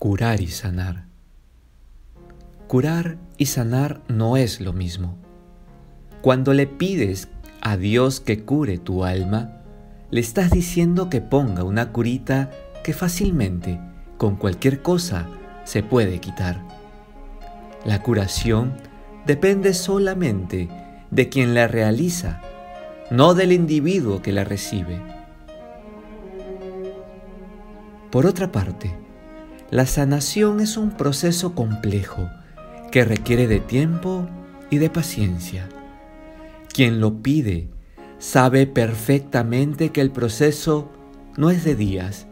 Curar y sanar. Curar y sanar no es lo mismo. Cuando le pides a Dios que cure tu alma, le estás diciendo que ponga una curita que fácilmente, con cualquier cosa, se puede quitar. La curación depende solamente de quien la realiza, no del individuo que la recibe. Por otra parte, la sanación es un proceso complejo que requiere de tiempo y de paciencia. Quien lo pide sabe perfectamente que el proceso no es de días,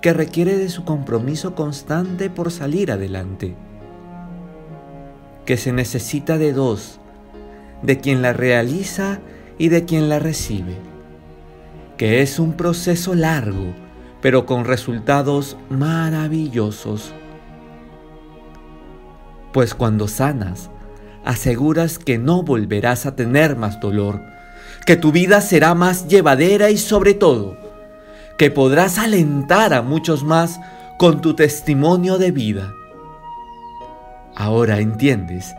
que requiere de su compromiso constante por salir adelante, que se necesita de dos, de quien la realiza y de quien la recibe, que es un proceso largo, pero con resultados maravillosos. Pues cuando sanas, aseguras que no volverás a tener más dolor, que tu vida será más llevadera y sobre todo, que podrás alentar a muchos más con tu testimonio de vida. Ahora entiendes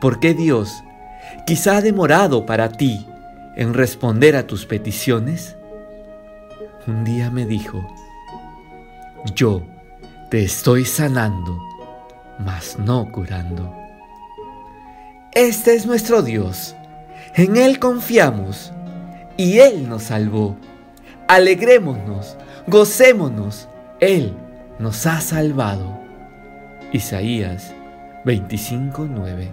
por qué Dios quizá ha demorado para ti en responder a tus peticiones. Un día me dijo, yo te estoy sanando, mas no curando. Este es nuestro Dios, en Él confiamos y Él nos salvó. Alegrémonos, gocémonos, Él nos ha salvado. Isaías 25:9